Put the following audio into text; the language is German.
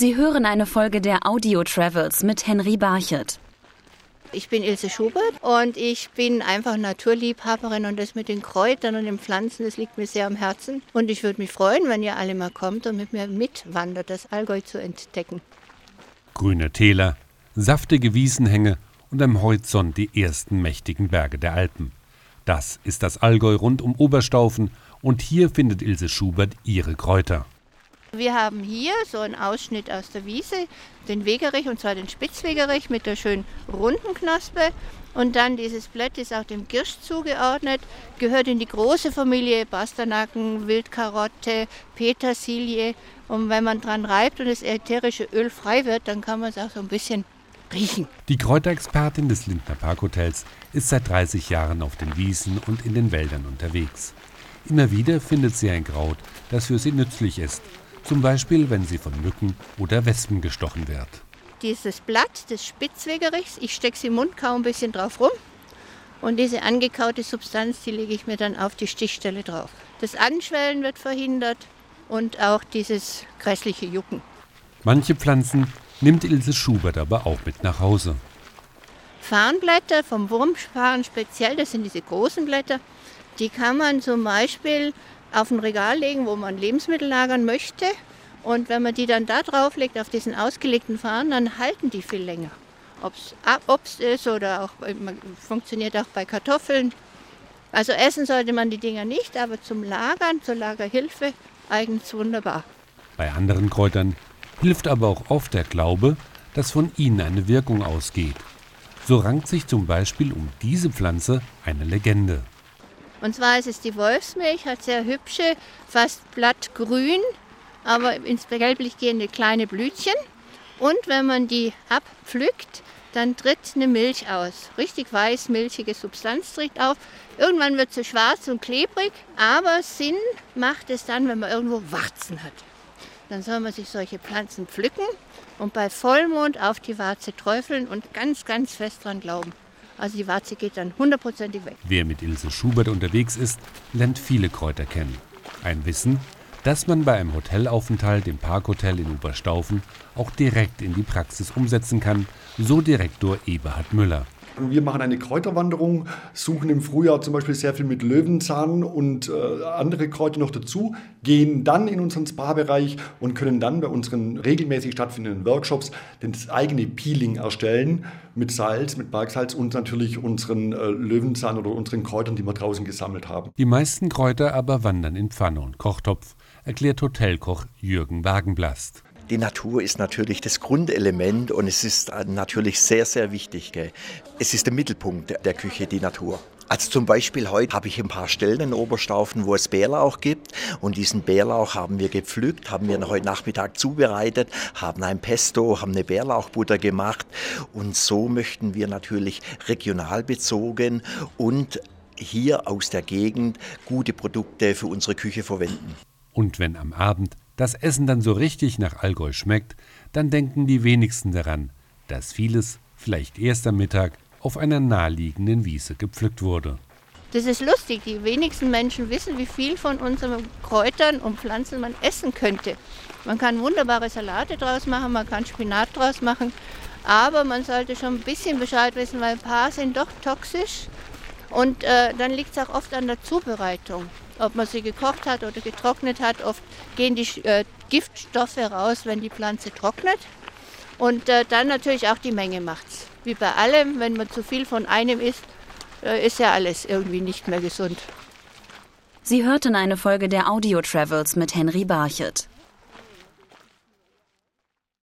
Sie hören eine Folge der Audio Travels mit Henry Barchet. Ich bin Ilse Schubert und ich bin einfach Naturliebhaberin und das mit den Kräutern und den Pflanzen, das liegt mir sehr am Herzen. Und ich würde mich freuen, wenn ihr alle mal kommt und mit mir mitwandert, das Allgäu zu entdecken. Grüne Täler, saftige Wiesenhänge und am Horizont die ersten mächtigen Berge der Alpen. Das ist das Allgäu rund um Oberstaufen und hier findet Ilse Schubert ihre Kräuter. Wir haben hier so einen Ausschnitt aus der Wiese, den Wegerich, und zwar den Spitzwegerich mit der schönen runden Knospe. Und dann dieses Blatt ist auch dem Girsch zugeordnet, gehört in die große Familie Basternaken, Wildkarotte, Petersilie. Und wenn man dran reibt und das ätherische Öl frei wird, dann kann man es auch so ein bisschen riechen. Die Kräuterexpertin des Lindner Parkhotels ist seit 30 Jahren auf den Wiesen und in den Wäldern unterwegs. Immer wieder findet sie ein Kraut, das für sie nützlich ist zum Beispiel, wenn sie von Mücken oder Wespen gestochen wird. Dieses Blatt des Spitzwegerichs, ich stecke es im Mund, kaum ein bisschen drauf rum. Und diese angekaute Substanz, die lege ich mir dann auf die Stichstelle drauf. Das Anschwellen wird verhindert und auch dieses grässliche Jucken. Manche Pflanzen nimmt Ilse Schubert aber auch mit nach Hause. Farnblätter vom Wurmsparen speziell, das sind diese großen Blätter, die kann man zum Beispiel auf ein Regal legen, wo man Lebensmittel lagern möchte. Und wenn man die dann da drauf legt, auf diesen ausgelegten Fahnen, dann halten die viel länger. Ob es Obst ist oder auch funktioniert auch bei Kartoffeln. Also essen sollte man die Dinger nicht, aber zum Lagern, zur Lagerhilfe eigens wunderbar. Bei anderen Kräutern hilft aber auch oft der Glaube, dass von ihnen eine Wirkung ausgeht. So rankt sich zum Beispiel um diese Pflanze eine Legende. Und zwar ist es die Wolfsmilch, hat sehr hübsche, fast blattgrün, aber ins Gelblich gehende kleine Blütchen. Und wenn man die abpflückt, dann tritt eine Milch aus. Richtig weiß, milchige Substanz tritt auf. Irgendwann wird sie schwarz und klebrig, aber Sinn macht es dann, wenn man irgendwo Warzen hat. Dann soll man sich solche Pflanzen pflücken und bei Vollmond auf die Warze träufeln und ganz, ganz fest dran glauben. Also die Warze geht dann hundertprozentig weg. Wer mit Ilse Schubert unterwegs ist, lernt viele Kräuter kennen. Ein Wissen, das man bei einem Hotelaufenthalt im Parkhotel in Oberstaufen auch direkt in die Praxis umsetzen kann, so Direktor Eberhard Müller. Wir machen eine Kräuterwanderung, suchen im Frühjahr zum Beispiel sehr viel mit Löwenzahn und äh, andere Kräuter noch dazu, gehen dann in unseren Spa-Bereich und können dann bei unseren regelmäßig stattfindenden Workshops das eigene Peeling erstellen mit Salz, mit Bergsalz und natürlich unseren äh, Löwenzahn oder unseren Kräutern, die wir draußen gesammelt haben. Die meisten Kräuter aber wandern in Pfanne und Kochtopf, erklärt Hotelkoch Jürgen Wagenblast. Die Natur ist natürlich das Grundelement und es ist äh, natürlich sehr, sehr wichtig. Gell? Es ist der Mittelpunkt der Küche, die Natur. Also zum Beispiel heute habe ich ein paar Stellen in Oberstaufen, wo es Bärlauch gibt. Und diesen Bärlauch haben wir gepflückt, haben wir heute Nachmittag zubereitet, haben ein Pesto, haben eine Bärlauchbutter gemacht. Und so möchten wir natürlich regional bezogen und hier aus der Gegend gute Produkte für unsere Küche verwenden. Und wenn am Abend das Essen dann so richtig nach Allgäu schmeckt, dann denken die wenigsten daran, dass vieles vielleicht erst am Mittag auf einer naheliegenden Wiese gepflückt wurde. Das ist lustig. Die wenigsten Menschen wissen, wie viel von unseren Kräutern und Pflanzen man essen könnte. Man kann wunderbare Salate draus machen, man kann Spinat draus machen, aber man sollte schon ein bisschen Bescheid wissen, weil ein paar sind doch toxisch. Und äh, dann liegt es auch oft an der Zubereitung ob man sie gekocht hat oder getrocknet hat. Oft gehen die äh, Giftstoffe raus, wenn die Pflanze trocknet. Und äh, dann natürlich auch die Menge macht's. Wie bei allem, wenn man zu viel von einem isst, äh, ist ja alles irgendwie nicht mehr gesund. Sie hörten eine Folge der Audio Travels mit Henry Barchet.